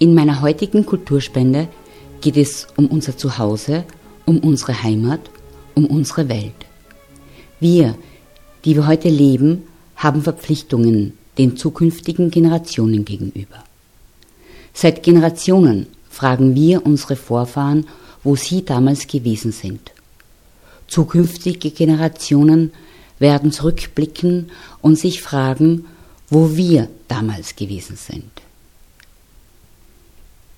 In meiner heutigen Kulturspende geht es um unser Zuhause, um unsere Heimat, um unsere Welt. Wir, die wir heute leben, haben Verpflichtungen den zukünftigen Generationen gegenüber. Seit Generationen fragen wir unsere Vorfahren, wo sie damals gewesen sind. Zukünftige Generationen werden zurückblicken und sich fragen, wo wir damals gewesen sind.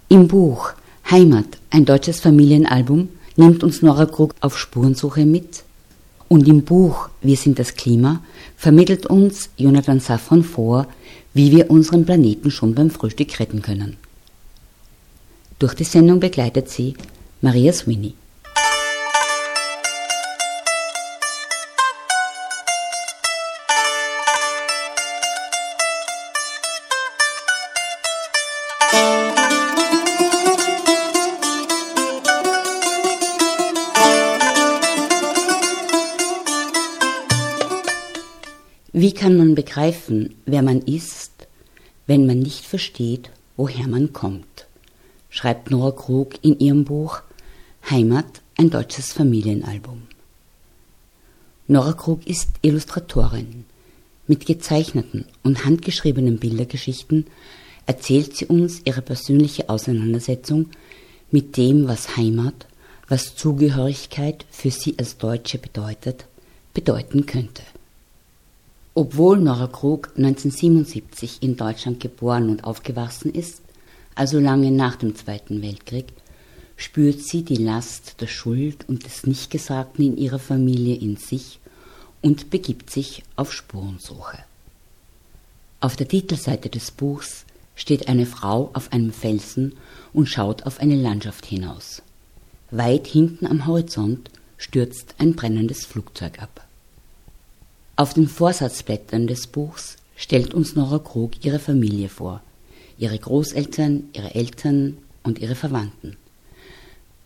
Im Buch Heimat, ein deutsches Familienalbum, nimmt uns Nora Krug auf Spurensuche mit. Und im Buch Wir sind das Klima vermittelt uns Jonathan Safran vor, wie wir unseren Planeten schon beim Frühstück retten können. Durch die Sendung begleitet sie Maria Sweeney. Begreifen, wer man ist, wenn man nicht versteht, woher man kommt? schreibt Nora Krug in ihrem Buch Heimat, ein deutsches Familienalbum. Nora Krug ist Illustratorin. Mit gezeichneten und handgeschriebenen Bildergeschichten erzählt sie uns ihre persönliche Auseinandersetzung mit dem, was Heimat, was Zugehörigkeit für sie als Deutsche bedeutet, bedeuten könnte. Obwohl Nora Krug 1977 in Deutschland geboren und aufgewachsen ist, also lange nach dem Zweiten Weltkrieg, spürt sie die Last der Schuld und des Nichtgesagten in ihrer Familie in sich und begibt sich auf Spurensuche. Auf der Titelseite des Buchs steht eine Frau auf einem Felsen und schaut auf eine Landschaft hinaus. Weit hinten am Horizont stürzt ein brennendes Flugzeug ab. Auf den Vorsatzblättern des Buchs stellt uns Nora Krug ihre Familie vor, ihre Großeltern, ihre Eltern und ihre Verwandten.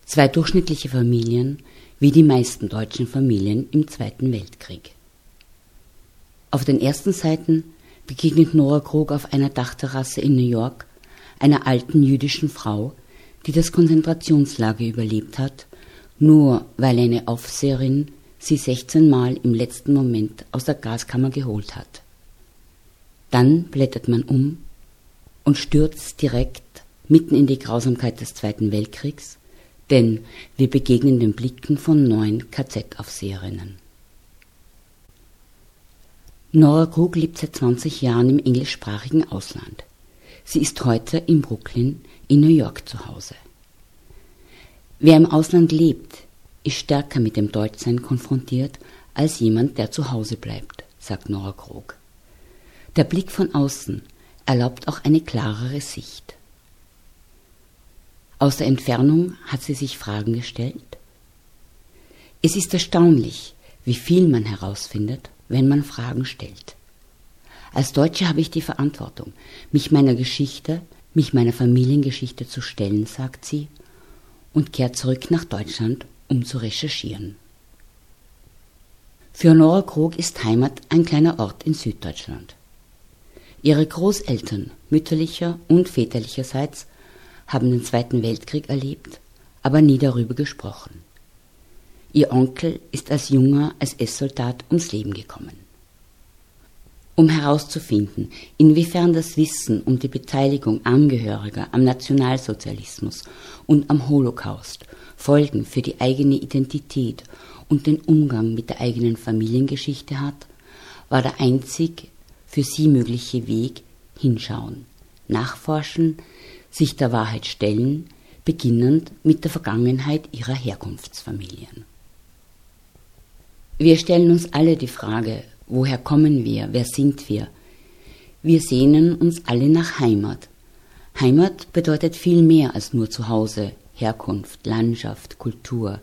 Zwei durchschnittliche Familien, wie die meisten deutschen Familien im Zweiten Weltkrieg. Auf den ersten Seiten begegnet Nora Krug auf einer Dachterrasse in New York einer alten jüdischen Frau, die das Konzentrationslager überlebt hat, nur weil eine Aufseherin sie 16 Mal im letzten Moment aus der Gaskammer geholt hat. Dann blättert man um und stürzt direkt mitten in die Grausamkeit des Zweiten Weltkriegs, denn wir begegnen den Blicken von neun KZ-Aufseherinnen. Nora Krug lebt seit 20 Jahren im englischsprachigen Ausland. Sie ist heute in Brooklyn in New York zu Hause. Wer im Ausland lebt, ist stärker mit dem Deutschsein konfrontiert als jemand, der zu Hause bleibt, sagt Nora Krog. Der Blick von außen erlaubt auch eine klarere Sicht. Aus der Entfernung hat sie sich Fragen gestellt. Es ist erstaunlich, wie viel man herausfindet, wenn man Fragen stellt. Als Deutsche habe ich die Verantwortung, mich meiner Geschichte, mich meiner Familiengeschichte zu stellen, sagt sie, und kehrt zurück nach Deutschland, um zu recherchieren. Für Nora Krog ist Heimat ein kleiner Ort in Süddeutschland. Ihre Großeltern mütterlicher und väterlicherseits haben den Zweiten Weltkrieg erlebt, aber nie darüber gesprochen. Ihr Onkel ist als junger SS-Soldat ums Leben gekommen. Um herauszufinden, inwiefern das Wissen um die Beteiligung Angehöriger am Nationalsozialismus und am Holocaust Folgen für die eigene Identität und den Umgang mit der eigenen Familiengeschichte hat, war der einzig für sie mögliche Weg hinschauen, nachforschen, sich der Wahrheit stellen, beginnend mit der Vergangenheit ihrer Herkunftsfamilien. Wir stellen uns alle die Frage, woher kommen wir, wer sind wir? Wir sehnen uns alle nach Heimat. Heimat bedeutet viel mehr als nur Zuhause, Herkunft, Landschaft, Kultur.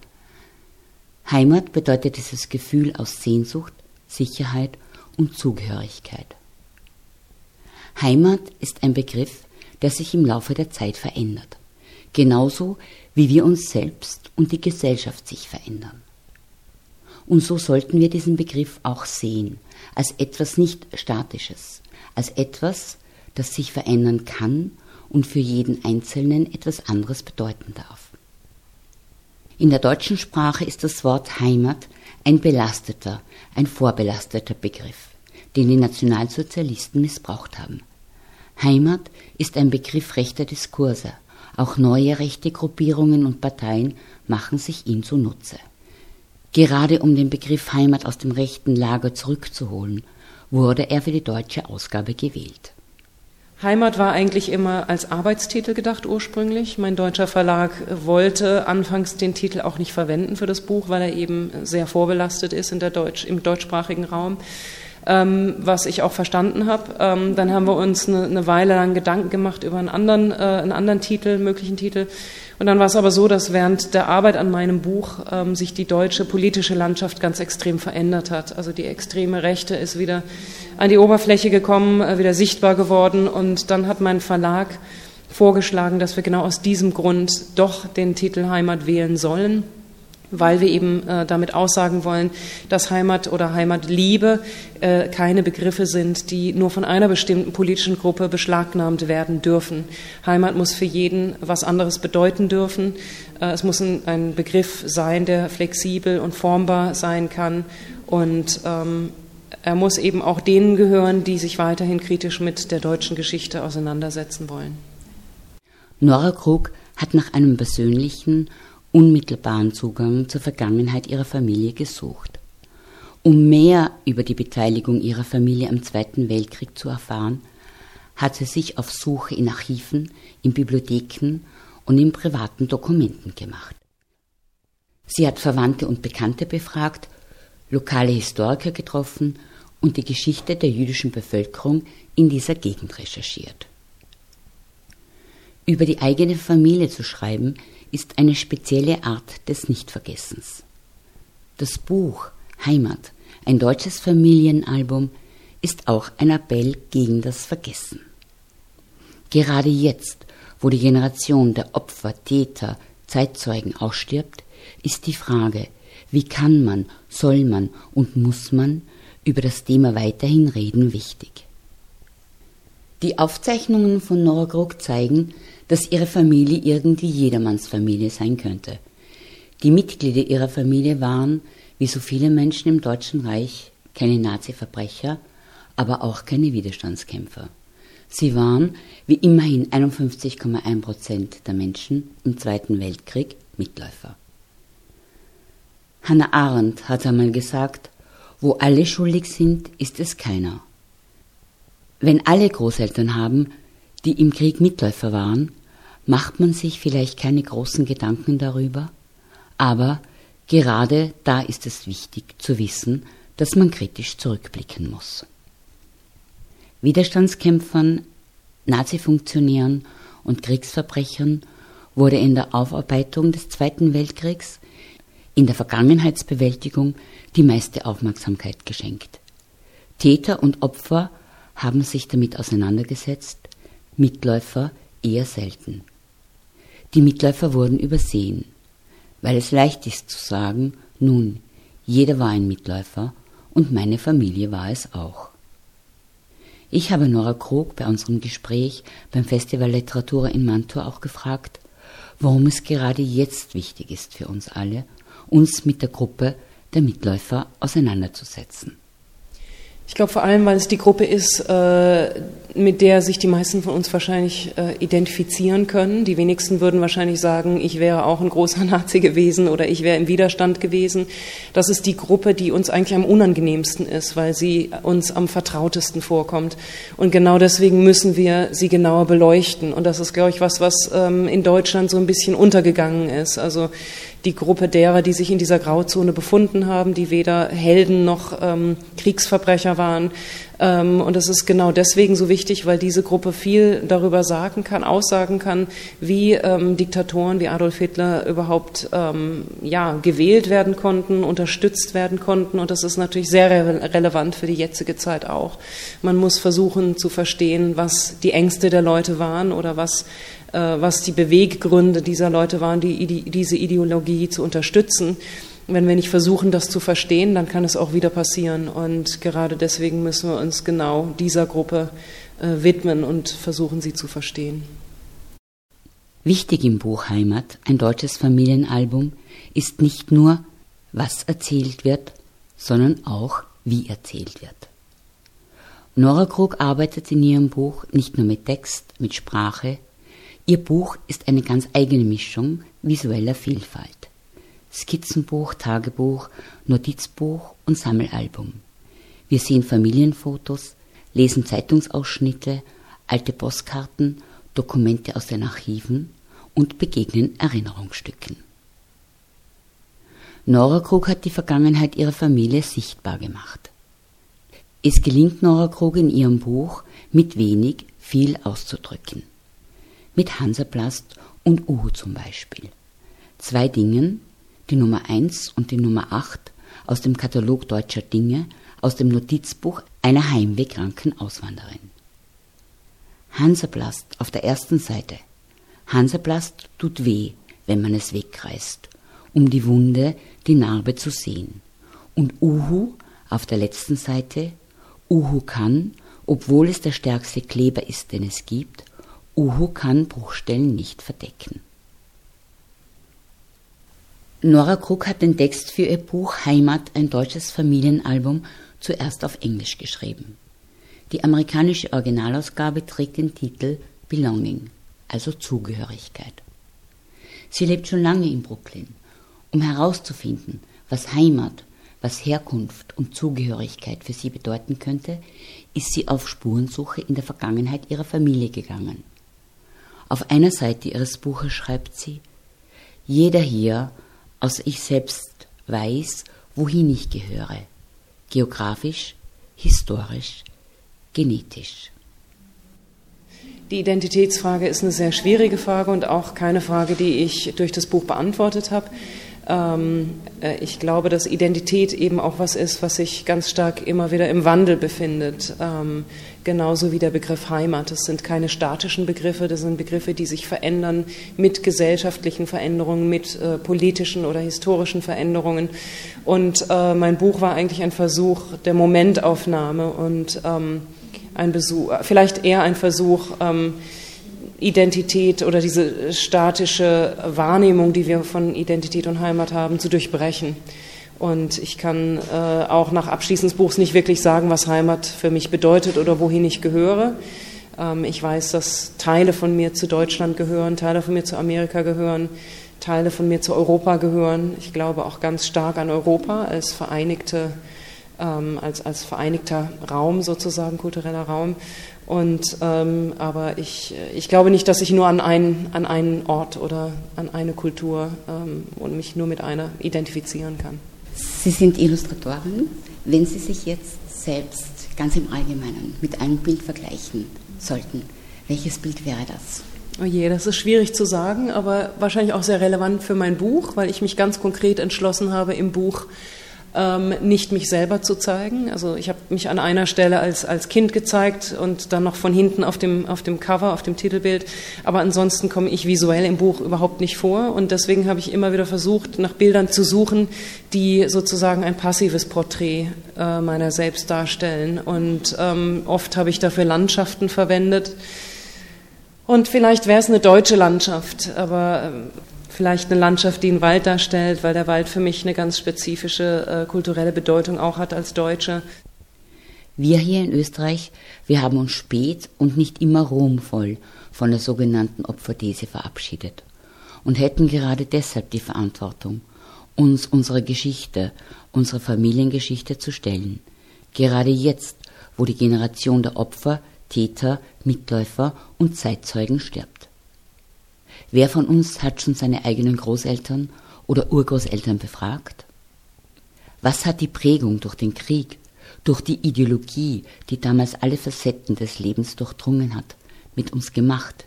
Heimat bedeutet dieses Gefühl aus Sehnsucht, Sicherheit und Zugehörigkeit. Heimat ist ein Begriff, der sich im Laufe der Zeit verändert, genauso wie wir uns selbst und die Gesellschaft sich verändern. Und so sollten wir diesen Begriff auch sehen, als etwas nicht Statisches, als etwas, das sich verändern kann und für jeden Einzelnen etwas anderes bedeuten darf. In der deutschen Sprache ist das Wort Heimat ein belasteter, ein vorbelasteter Begriff, den die Nationalsozialisten missbraucht haben. Heimat ist ein Begriff rechter Diskurse. Auch neue rechte Gruppierungen und Parteien machen sich ihn zunutze. Gerade um den Begriff Heimat aus dem rechten Lager zurückzuholen, wurde er für die deutsche Ausgabe gewählt. Heimat war eigentlich immer als Arbeitstitel gedacht ursprünglich. Mein deutscher Verlag wollte anfangs den Titel auch nicht verwenden für das Buch, weil er eben sehr vorbelastet ist in der Deutsch, im deutschsprachigen Raum ähm, was ich auch verstanden habe. Ähm, dann haben wir uns eine, eine, Weile lang Gedanken gemacht über einen anderen, äh, einen anderen Titel, möglichen Titel. Und dann war es aber so, dass während der Arbeit an meinem Buch ähm, sich die deutsche politische Landschaft ganz extrem verändert hat. Also die extreme Rechte ist wieder an die Oberfläche gekommen, äh, wieder sichtbar geworden. Und dann hat mein Verlag vorgeschlagen, dass wir genau aus diesem Grund doch den Titel Heimat wählen sollen weil wir eben äh, damit aussagen wollen, dass Heimat oder Heimatliebe äh, keine Begriffe sind, die nur von einer bestimmten politischen Gruppe beschlagnahmt werden dürfen. Heimat muss für jeden was anderes bedeuten dürfen. Äh, es muss ein, ein, Begriff sein, der flexibel und formbar sein kann und ähm, er muss eben auch denen gehören, die sich weiterhin kritisch mit der deutschen Geschichte auseinandersetzen wollen. Nora Krug hat nach einem persönlichen unmittelbaren Zugang zur Vergangenheit ihrer Familie gesucht. Um mehr über die Beteiligung ihrer Familie am Zweiten Weltkrieg zu erfahren, hat sie sich auf Suche in Archiven, in Bibliotheken und in privaten Dokumenten gemacht. Sie hat Verwandte und Bekannte befragt, lokale Historiker getroffen und die Geschichte der jüdischen Bevölkerung in dieser Gegend recherchiert. Über die eigene Familie zu schreiben, ist eine spezielle Art des Nichtvergessens. Das Buch Heimat, ein deutsches Familienalbum, ist auch ein Appell gegen das Vergessen. Gerade jetzt, wo die Generation der Opfer, Täter, Zeitzeugen ausstirbt, ist die Frage, wie kann man, soll man und muss man über das Thema weiterhin reden, wichtig. Die Aufzeichnungen von Nora Krug zeigen, dass ihre Familie irgendwie jedermanns Familie sein könnte. Die Mitglieder ihrer Familie waren, wie so viele Menschen im Deutschen Reich, keine Nazi-Verbrecher, aber auch keine Widerstandskämpfer. Sie waren, wie immerhin 51,1 Prozent der Menschen im Zweiten Weltkrieg, Mitläufer. Hannah Arendt hat einmal gesagt, wo alle schuldig sind, ist es keiner. Wenn alle Großeltern haben, die im Krieg Mitläufer waren, macht man sich vielleicht keine großen Gedanken darüber, aber gerade da ist es wichtig zu wissen, dass man kritisch zurückblicken muss. Widerstandskämpfern, Nazi-Funktionären und Kriegsverbrechern wurde in der Aufarbeitung des Zweiten Weltkriegs, in der Vergangenheitsbewältigung die meiste Aufmerksamkeit geschenkt. Täter und Opfer haben sich damit auseinandergesetzt, Mitläufer eher selten. Die Mitläufer wurden übersehen, weil es leicht ist zu sagen, nun, jeder war ein Mitläufer und meine Familie war es auch. Ich habe Nora Krug bei unserem Gespräch beim Festival Literatur in Mantua auch gefragt, warum es gerade jetzt wichtig ist für uns alle, uns mit der Gruppe der Mitläufer auseinanderzusetzen. Ich glaube vor allem, weil es die Gruppe ist, äh, mit der sich die meisten von uns wahrscheinlich äh, identifizieren können. Die wenigsten würden wahrscheinlich sagen, ich wäre auch ein großer Nazi gewesen oder ich wäre im Widerstand gewesen. Das ist die Gruppe, die uns eigentlich am unangenehmsten ist, weil sie uns am vertrautesten vorkommt. Und genau deswegen müssen wir sie genauer beleuchten. Und das ist, glaube ich, was, was ähm, in Deutschland so ein bisschen untergegangen ist. Also die Gruppe derer, die sich in dieser Grauzone befunden haben, die weder Helden noch ähm, Kriegsverbrecher waren. Ähm, und das ist genau deswegen so wichtig, weil diese Gruppe viel darüber sagen kann, aussagen kann, wie ähm, Diktatoren wie Adolf Hitler überhaupt ähm, ja, gewählt werden konnten, unterstützt werden konnten. Und das ist natürlich sehr re relevant für die jetzige Zeit auch. Man muss versuchen zu verstehen, was die Ängste der Leute waren oder was äh, was die Beweggründe dieser Leute waren, die, die, diese Ideologie zu unterstützen. Wenn wir nicht versuchen, das zu verstehen, dann kann es auch wieder passieren. Und gerade deswegen müssen wir uns genau dieser Gruppe äh, widmen und versuchen, sie zu verstehen. Wichtig im Buch Heimat, ein deutsches Familienalbum, ist nicht nur, was erzählt wird, sondern auch, wie erzählt wird. Nora Krug arbeitet in ihrem Buch nicht nur mit Text, mit Sprache. Ihr Buch ist eine ganz eigene Mischung visueller Vielfalt. Skizzenbuch, Tagebuch, Notizbuch und Sammelalbum. Wir sehen Familienfotos, lesen Zeitungsausschnitte, alte Postkarten, Dokumente aus den Archiven und begegnen Erinnerungsstücken. Nora Krug hat die Vergangenheit ihrer Familie sichtbar gemacht. Es gelingt Nora Krug in ihrem Buch, mit wenig viel auszudrücken. Mit Hansaplast und Uhu zum Beispiel. Zwei Dingen, die Nummer 1 und die Nummer 8 aus dem Katalog deutscher Dinge aus dem Notizbuch einer heimwehkranken Auswanderin. Hansaplast auf der ersten Seite. Hansaplast tut weh, wenn man es wegreißt, um die Wunde, die Narbe zu sehen. Und Uhu auf der letzten Seite Uhu kann, obwohl es der stärkste Kleber ist, den es gibt, Uhu kann Bruchstellen nicht verdecken. Nora Krug hat den Text für ihr Buch Heimat, ein deutsches Familienalbum, zuerst auf Englisch geschrieben. Die amerikanische Originalausgabe trägt den Titel Belonging, also Zugehörigkeit. Sie lebt schon lange in Brooklyn. Um herauszufinden, was Heimat was Herkunft und Zugehörigkeit für sie bedeuten könnte, ist sie auf Spurensuche in der Vergangenheit ihrer Familie gegangen. Auf einer Seite ihres Buches schreibt sie Jeder hier, außer ich selbst, weiß, wohin ich gehöre, geografisch, historisch, genetisch. Die Identitätsfrage ist eine sehr schwierige Frage und auch keine Frage, die ich durch das Buch beantwortet habe. Ähm, äh, ich glaube, dass Identität eben auch was ist, was sich ganz stark immer wieder im Wandel befindet. Ähm, genauso wie der Begriff Heimat. Das sind keine statischen Begriffe, das sind Begriffe, die sich verändern mit gesellschaftlichen Veränderungen, mit äh, politischen oder historischen Veränderungen. Und äh, mein Buch war eigentlich ein Versuch der Momentaufnahme und ähm, ein Besuch, vielleicht eher ein Versuch, Identität oder diese statische Wahrnehmung, die wir von Identität und Heimat haben, zu durchbrechen. Und ich kann äh, auch nach Abschließen des Buchs nicht wirklich sagen, was Heimat für mich bedeutet oder wohin ich gehöre. Ähm, ich weiß, dass Teile von mir zu Deutschland gehören, Teile von mir zu Amerika gehören, Teile von mir zu Europa gehören. Ich glaube auch ganz stark an Europa als vereinigte, ähm, als, als vereinigter Raum sozusagen, kultureller Raum. Und, ähm, aber ich, ich glaube nicht, dass ich nur an einen, an einen Ort oder an eine Kultur ähm, und mich nur mit einer identifizieren kann. Sie sind Illustratorin. Wenn Sie sich jetzt selbst ganz im Allgemeinen mit einem Bild vergleichen sollten, welches Bild wäre das? Oh je, das ist schwierig zu sagen, aber wahrscheinlich auch sehr relevant für mein Buch, weil ich mich ganz konkret entschlossen habe, im Buch ähm, nicht mich selber zu zeigen. Also ich habe mich an einer Stelle als, als Kind gezeigt und dann noch von hinten auf dem, auf dem Cover, auf dem Titelbild. Aber ansonsten komme ich visuell im Buch überhaupt nicht vor. Und deswegen habe ich immer wieder versucht, nach Bildern zu suchen, die sozusagen ein passives Porträt äh, meiner selbst darstellen. Und ähm, oft habe ich dafür Landschaften verwendet. Und vielleicht wäre es eine deutsche Landschaft, aber ähm, vielleicht eine Landschaft, die einen Wald darstellt, weil der Wald für mich eine ganz spezifische äh, kulturelle Bedeutung auch hat als Deutsche. Wir hier in Österreich, wir haben uns spät und nicht immer ruhmvoll von der sogenannten Opferthese verabschiedet und hätten gerade deshalb die Verantwortung, uns unsere Geschichte, unsere Familiengeschichte zu stellen. Gerade jetzt, wo die Generation der Opfer, Täter, Mitläufer und Zeitzeugen stirbt. Wer von uns hat schon seine eigenen Großeltern oder Urgroßeltern befragt? Was hat die Prägung durch den Krieg, durch die Ideologie, die damals alle Facetten des Lebens durchdrungen hat, mit uns gemacht?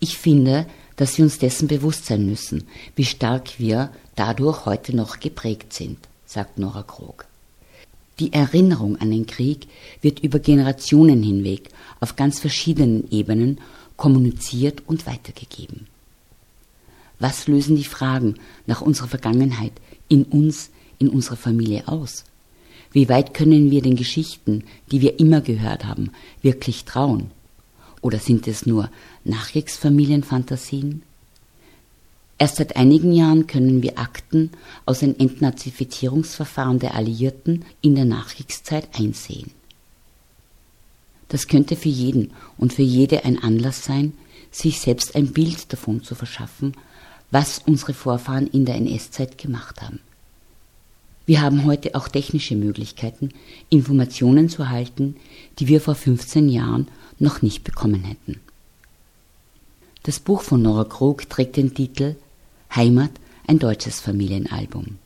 Ich finde, dass wir uns dessen bewusst sein müssen, wie stark wir dadurch heute noch geprägt sind, sagt Nora Krog. Die Erinnerung an den Krieg wird über Generationen hinweg auf ganz verschiedenen Ebenen kommuniziert und weitergegeben. Was lösen die Fragen nach unserer Vergangenheit in uns, in unserer Familie aus? Wie weit können wir den Geschichten, die wir immer gehört haben, wirklich trauen? Oder sind es nur Nachkriegsfamilienfantasien? Erst seit einigen Jahren können wir Akten aus den Entnazifizierungsverfahren der Alliierten in der Nachkriegszeit einsehen. Das könnte für jeden und für jede ein Anlass sein, sich selbst ein Bild davon zu verschaffen, was unsere Vorfahren in der NS-Zeit gemacht haben. Wir haben heute auch technische Möglichkeiten, Informationen zu erhalten, die wir vor 15 Jahren noch nicht bekommen hätten. Das Buch von Nora Krug trägt den Titel Heimat, ein deutsches Familienalbum.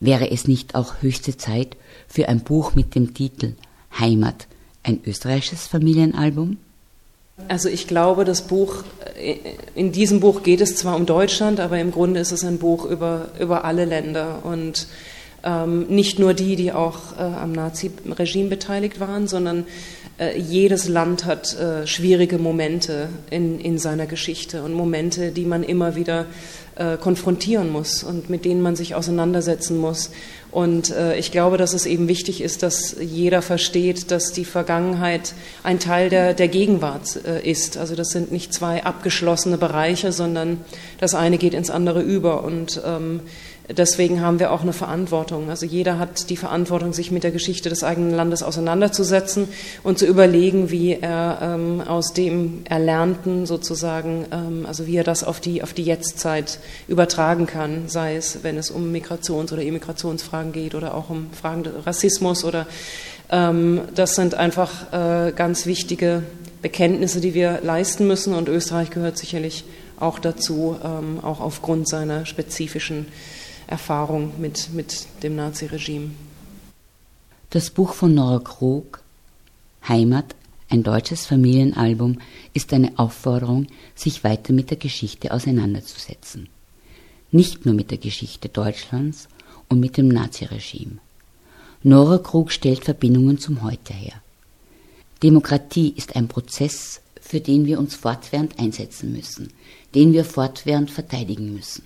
Wäre es nicht auch höchste Zeit für ein Buch mit dem Titel Heimat, ein österreichisches Familienalbum? Also ich glaube, das Buch, in diesem Buch geht es zwar um Deutschland, aber im Grunde ist es ein Buch über, über alle Länder und ähm, nicht nur die, die auch äh, am Nazi-Regime beteiligt waren, sondern äh, jedes Land hat äh, schwierige Momente in, in seiner Geschichte und Momente, die man immer wieder äh, konfrontieren muss und mit denen man sich auseinandersetzen muss. Und äh, ich glaube, dass es eben wichtig ist, dass jeder versteht, dass die Vergangenheit ein Teil der, der Gegenwart äh, ist. Also das sind nicht zwei abgeschlossene Bereiche, sondern das eine geht ins andere über. Und ähm, deswegen haben wir auch eine Verantwortung. Also jeder hat die Verantwortung, sich mit der Geschichte des eigenen Landes auseinanderzusetzen und zu überlegen, wie er ähm, aus dem Erlernten sozusagen, ähm, also wie er das auf die, auf die Jetztzeit übertragen kann, sei es, wenn es um Migrations- oder Immigrationsfragen geht oder auch um Fragen des Rassismus oder ähm, das sind einfach äh, ganz wichtige Bekenntnisse, die wir leisten müssen und Österreich gehört sicherlich auch dazu, ähm, auch aufgrund seiner spezifischen Erfahrung mit, mit dem Naziregime. Das Buch von Nora Krug, Heimat, ein deutsches Familienalbum, ist eine Aufforderung, sich weiter mit der Geschichte auseinanderzusetzen. Nicht nur mit der Geschichte Deutschlands und mit dem Naziregime. Nora Krug stellt Verbindungen zum Heute her. Demokratie ist ein Prozess, für den wir uns fortwährend einsetzen müssen, den wir fortwährend verteidigen müssen.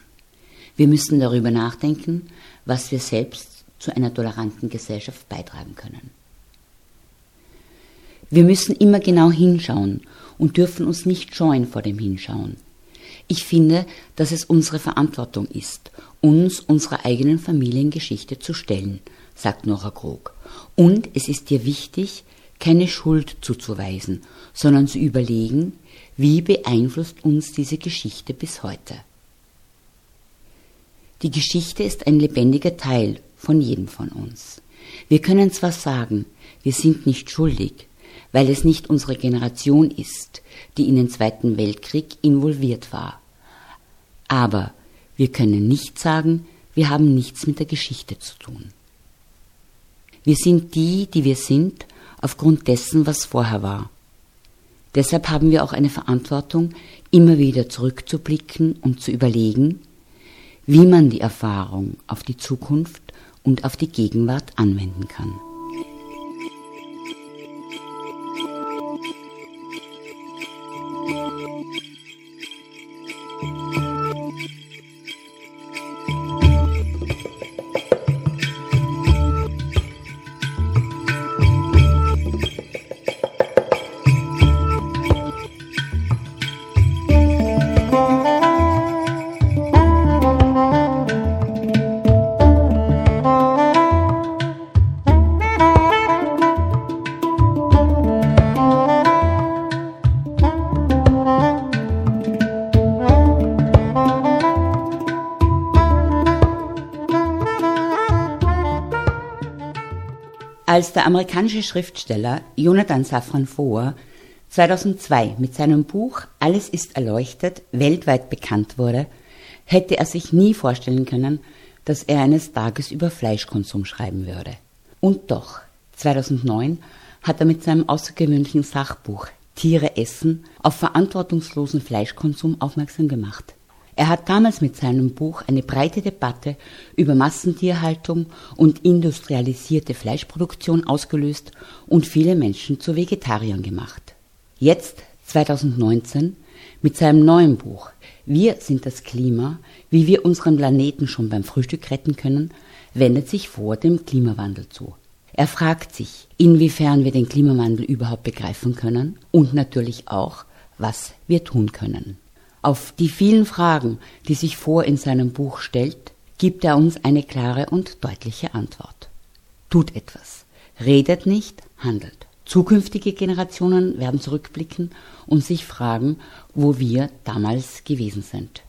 Wir müssen darüber nachdenken, was wir selbst zu einer toleranten Gesellschaft beitragen können. Wir müssen immer genau hinschauen und dürfen uns nicht scheuen vor dem Hinschauen. Ich finde, dass es unsere Verantwortung ist, uns unserer eigenen Familiengeschichte zu stellen, sagt Nora Krog. Und es ist dir wichtig, keine Schuld zuzuweisen, sondern zu überlegen, wie beeinflusst uns diese Geschichte bis heute. Die Geschichte ist ein lebendiger Teil von jedem von uns. Wir können zwar sagen, wir sind nicht schuldig, weil es nicht unsere Generation ist, die in den Zweiten Weltkrieg involviert war. Aber wir können nicht sagen, wir haben nichts mit der Geschichte zu tun. Wir sind die, die wir sind, aufgrund dessen, was vorher war. Deshalb haben wir auch eine Verantwortung, immer wieder zurückzublicken und zu überlegen, wie man die Erfahrung auf die Zukunft und auf die Gegenwart anwenden kann. Als der amerikanische Schriftsteller Jonathan Safran Foer 2002 mit seinem Buch Alles ist erleuchtet weltweit bekannt wurde, hätte er sich nie vorstellen können, dass er eines Tages über Fleischkonsum schreiben würde. Und doch, 2009 hat er mit seinem außergewöhnlichen Sachbuch Tiere essen auf verantwortungslosen Fleischkonsum aufmerksam gemacht. Er hat damals mit seinem Buch eine breite Debatte über Massentierhaltung und industrialisierte Fleischproduktion ausgelöst und viele Menschen zu Vegetariern gemacht. Jetzt, 2019, Mit seinem neuen Buch Wir sind das Klima, wie wir unseren Planeten schon beim Frühstück retten können, wendet sich vor dem Klimawandel zu. Er fragt sich, inwiefern wir den Klimawandel überhaupt begreifen können und natürlich auch, was wir tun können. Auf die vielen Fragen, die sich vor in seinem Buch stellt, gibt er uns eine klare und deutliche Antwort. Tut etwas. Redet nicht, handelt. Zukünftige Generationen werden zurückblicken und sich fragen, wo wir damals gewesen sind.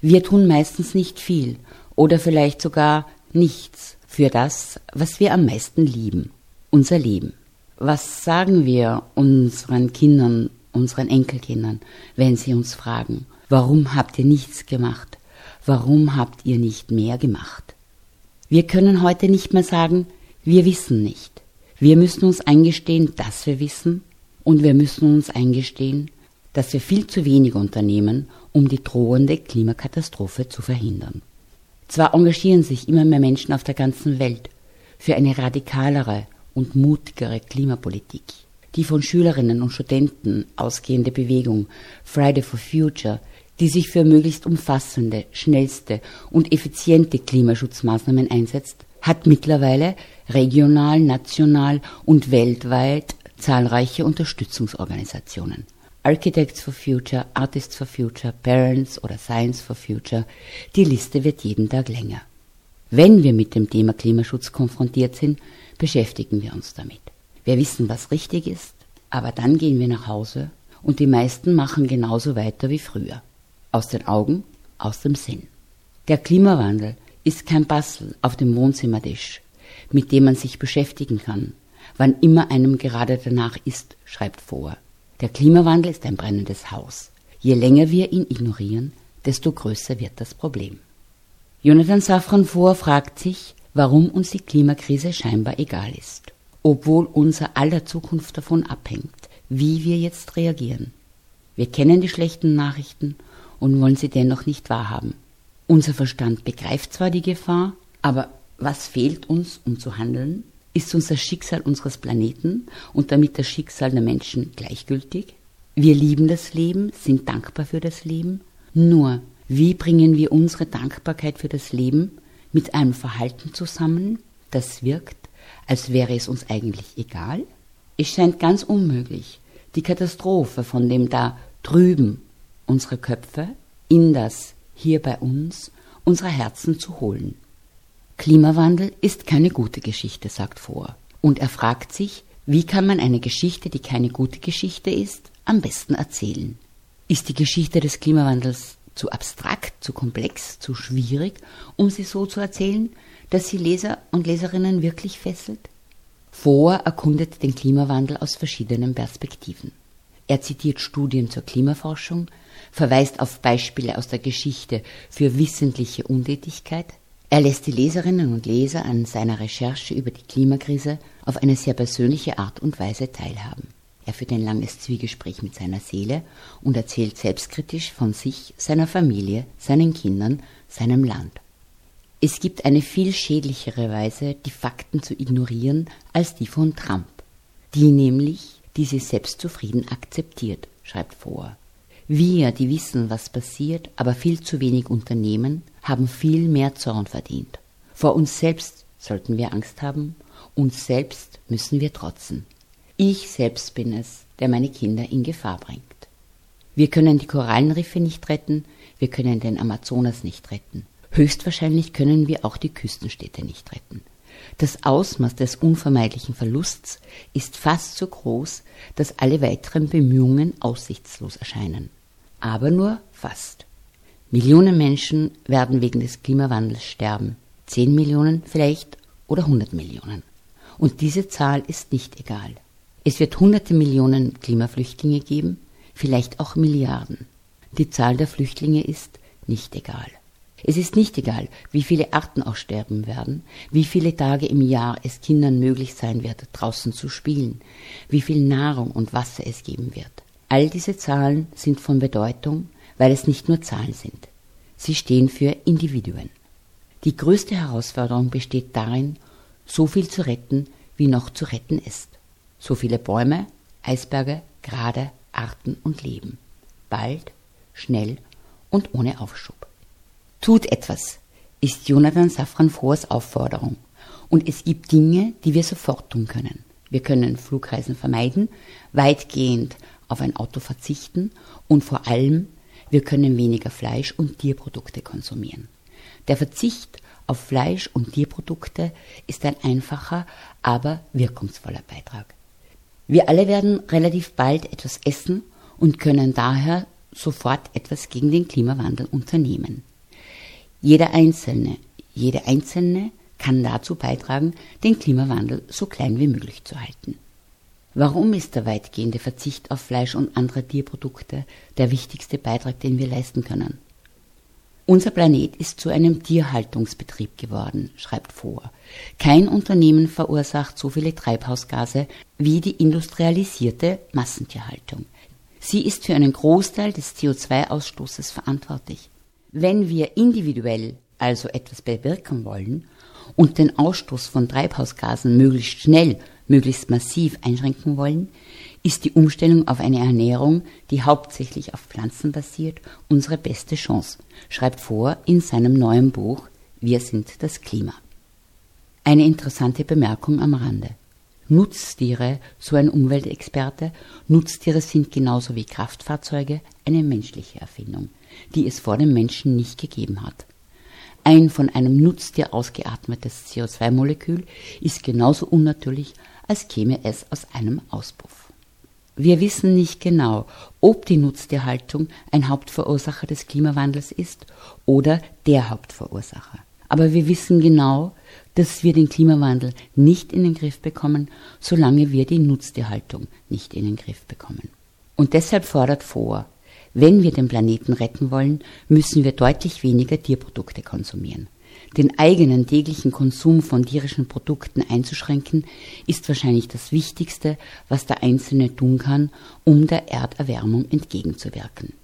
Wir tun meistens nicht viel oder vielleicht sogar nichts für das, was wir am meisten lieben, unser Leben. Was sagen wir unseren Kindern, unseren Enkelkindern, wenn sie uns fragen, warum habt ihr nichts gemacht? Warum habt ihr nicht mehr gemacht? Wir können heute nicht mehr sagen, wir wissen nicht. Wir müssen uns eingestehen, dass wir wissen und wir müssen uns eingestehen, dass wir viel zu wenig unternehmen, um die drohende Klimakatastrophe zu verhindern. Zwar engagieren sich immer mehr Menschen auf der ganzen Welt für eine radikalere und mutigere Klimapolitik. Die von Schülerinnen und Studenten ausgehende Bewegung Friday for Future, die sich für möglichst umfassende, schnellste und effiziente Klimaschutzmaßnahmen einsetzt, hat mittlerweile regional, national und weltweit zahlreiche Unterstützungsorganisationen. Architects for Future, Artists for Future, Parents oder Science for Future, die Liste wird jeden Tag länger. Wenn wir mit dem Thema Klimaschutz konfrontiert sind, beschäftigen wir uns damit. Wir wissen, was richtig ist, aber dann gehen wir nach Hause und die meisten machen genauso weiter wie früher. Aus den Augen, aus dem Sinn. Der Klimawandel ist kein Bastel auf dem Wohnzimmertisch, mit dem man sich beschäftigen kann, wann immer einem gerade danach ist, schreibt vor. Der Klimawandel ist ein brennendes Haus. Je länger wir ihn ignorieren, desto größer wird das Problem. Jonathan Safran vor fragt sich, warum uns die Klimakrise scheinbar egal ist, obwohl unser aller Zukunft davon abhängt, wie wir jetzt reagieren. Wir kennen die schlechten Nachrichten und wollen sie dennoch nicht wahrhaben. Unser Verstand begreift zwar die Gefahr, aber was fehlt uns, um zu handeln? Ist uns das Schicksal unseres Planeten und damit das Schicksal der Menschen gleichgültig? Wir lieben das Leben, sind dankbar für das Leben. Nur, wie bringen wir unsere Dankbarkeit für das Leben mit einem Verhalten zusammen, das wirkt, als wäre es uns eigentlich egal? Es scheint ganz unmöglich, die Katastrophe von dem da drüben unsere Köpfe in das hier bei uns unsere Herzen zu holen. Klimawandel ist keine gute Geschichte, sagt vor. Und er fragt sich, wie kann man eine Geschichte, die keine gute Geschichte ist, am besten erzählen? Ist die Geschichte des Klimawandels zu abstrakt, zu komplex, zu schwierig, um sie so zu erzählen, dass sie Leser und Leserinnen wirklich fesselt? Vor erkundet den Klimawandel aus verschiedenen Perspektiven. Er zitiert Studien zur Klimaforschung, verweist auf Beispiele aus der Geschichte für wissentliche Untätigkeit, er lässt die Leserinnen und Leser an seiner Recherche über die Klimakrise auf eine sehr persönliche Art und Weise teilhaben. Er führt ein langes Zwiegespräch mit seiner Seele und erzählt selbstkritisch von sich, seiner Familie, seinen Kindern, seinem Land. Es gibt eine viel schädlichere Weise, die Fakten zu ignorieren, als die von Trump, die nämlich diese selbstzufrieden akzeptiert, schreibt vor. Wir, die wissen, was passiert, aber viel zu wenig unternehmen, haben viel mehr Zorn verdient. Vor uns selbst sollten wir Angst haben, uns selbst müssen wir trotzen. Ich selbst bin es, der meine Kinder in Gefahr bringt. Wir können die Korallenriffe nicht retten, wir können den Amazonas nicht retten. Höchstwahrscheinlich können wir auch die Küstenstädte nicht retten. Das Ausmaß des unvermeidlichen Verlusts ist fast so groß, dass alle weiteren Bemühungen aussichtslos erscheinen aber nur fast. Millionen Menschen werden wegen des Klimawandels sterben. Zehn Millionen vielleicht oder hundert Millionen. Und diese Zahl ist nicht egal. Es wird hunderte Millionen Klimaflüchtlinge geben, vielleicht auch Milliarden. Die Zahl der Flüchtlinge ist nicht egal. Es ist nicht egal, wie viele Arten aussterben werden, wie viele Tage im Jahr es Kindern möglich sein wird, draußen zu spielen, wie viel Nahrung und Wasser es geben wird. All diese Zahlen sind von Bedeutung, weil es nicht nur Zahlen sind. Sie stehen für Individuen. Die größte Herausforderung besteht darin, so viel zu retten, wie noch zu retten ist. So viele Bäume, Eisberge, Grade, Arten und Leben. bald, schnell und ohne Aufschub. Tut etwas, ist Jonathan Safran Foers Aufforderung. Und es gibt Dinge, die wir sofort tun können. Wir können Flugreisen vermeiden, weitgehend auf ein Auto verzichten und vor allem, wir können weniger Fleisch und Tierprodukte konsumieren. Der Verzicht auf Fleisch und Tierprodukte ist ein einfacher, aber wirkungsvoller Beitrag. Wir alle werden relativ bald etwas essen und können daher sofort etwas gegen den Klimawandel unternehmen. Jeder Einzelne, jede Einzelne kann dazu beitragen, den Klimawandel so klein wie möglich zu halten. Warum ist der weitgehende Verzicht auf Fleisch und andere Tierprodukte der wichtigste Beitrag, den wir leisten können? Unser Planet ist zu einem Tierhaltungsbetrieb geworden, schreibt vor. Kein Unternehmen verursacht so viele Treibhausgase wie die industrialisierte Massentierhaltung. Sie ist für einen Großteil des CO2-Ausstoßes verantwortlich. Wenn wir individuell also etwas bewirken wollen und den Ausstoß von Treibhausgasen möglichst schnell, möglichst massiv einschränken wollen, ist die Umstellung auf eine Ernährung, die hauptsächlich auf Pflanzen basiert, unsere beste Chance, schreibt vor in seinem neuen Buch Wir sind das Klima. Eine interessante Bemerkung am Rande. Nutztiere, so ein Umweltexperte, Nutztiere sind genauso wie Kraftfahrzeuge eine menschliche Erfindung, die es vor dem Menschen nicht gegeben hat. Ein von einem Nutztier ausgeatmetes CO2-Molekül ist genauso unnatürlich, als käme es aus einem Auspuff. Wir wissen nicht genau, ob die Nutztierhaltung ein Hauptverursacher des Klimawandels ist oder der Hauptverursacher. Aber wir wissen genau, dass wir den Klimawandel nicht in den Griff bekommen, solange wir die Nutztierhaltung nicht in den Griff bekommen. Und deshalb fordert vor, wenn wir den Planeten retten wollen, müssen wir deutlich weniger Tierprodukte konsumieren. Den eigenen täglichen Konsum von tierischen Produkten einzuschränken, ist wahrscheinlich das Wichtigste, was der Einzelne tun kann, um der Erderwärmung entgegenzuwirken.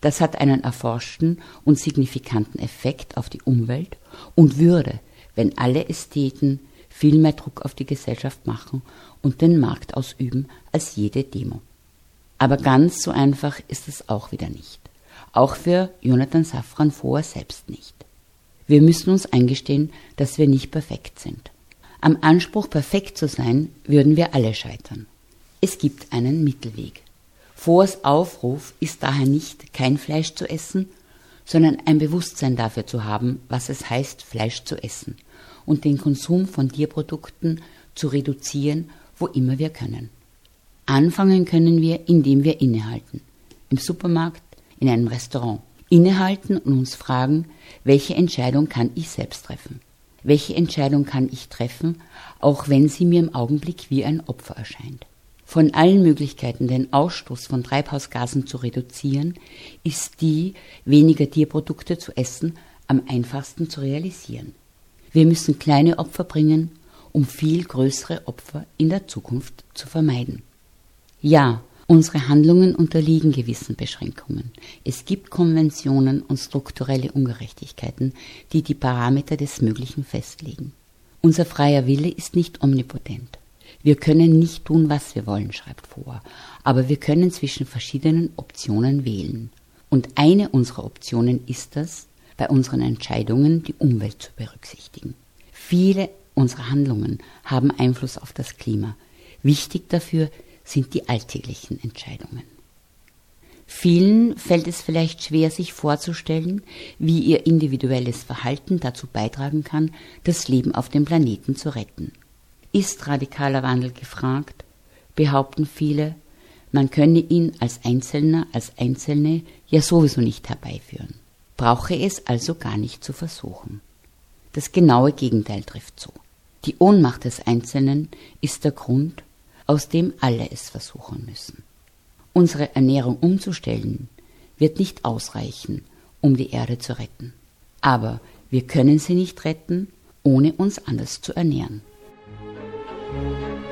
Das hat einen erforschten und signifikanten Effekt auf die Umwelt und würde, wenn alle Ästheten viel mehr Druck auf die Gesellschaft machen und den Markt ausüben als jede Demo. Aber ganz so einfach ist es auch wieder nicht. Auch für Jonathan Safran Foer selbst nicht. Wir müssen uns eingestehen, dass wir nicht perfekt sind. Am Anspruch, perfekt zu sein, würden wir alle scheitern. Es gibt einen Mittelweg. Foers Aufruf ist daher nicht, kein Fleisch zu essen, sondern ein Bewusstsein dafür zu haben, was es heißt, Fleisch zu essen und den Konsum von Tierprodukten zu reduzieren, wo immer wir können. Anfangen können wir, indem wir innehalten. Im Supermarkt, in einem Restaurant. Innehalten und uns fragen, welche Entscheidung kann ich selbst treffen? Welche Entscheidung kann ich treffen, auch wenn sie mir im Augenblick wie ein Opfer erscheint? Von allen Möglichkeiten, den Ausstoß von Treibhausgasen zu reduzieren, ist die, weniger Tierprodukte zu essen, am einfachsten zu realisieren. Wir müssen kleine Opfer bringen, um viel größere Opfer in der Zukunft zu vermeiden. Ja, unsere Handlungen unterliegen gewissen Beschränkungen. Es gibt Konventionen und strukturelle Ungerechtigkeiten, die die Parameter des Möglichen festlegen. Unser freier Wille ist nicht omnipotent. Wir können nicht tun, was wir wollen, schreibt vor, aber wir können zwischen verschiedenen Optionen wählen. Und eine unserer Optionen ist es, bei unseren Entscheidungen die Umwelt zu berücksichtigen. Viele unserer Handlungen haben Einfluss auf das Klima. Wichtig dafür sind die alltäglichen Entscheidungen. Vielen fällt es vielleicht schwer, sich vorzustellen, wie ihr individuelles Verhalten dazu beitragen kann, das Leben auf dem Planeten zu retten. Ist radikaler Wandel gefragt? Behaupten viele, man könne ihn als Einzelner, als Einzelne ja sowieso nicht herbeiführen. Brauche es also gar nicht zu versuchen. Das genaue Gegenteil trifft zu. Die Ohnmacht des Einzelnen ist der Grund, aus dem alle es versuchen müssen. Unsere Ernährung umzustellen wird nicht ausreichen, um die Erde zu retten. Aber wir können sie nicht retten, ohne uns anders zu ernähren. Thank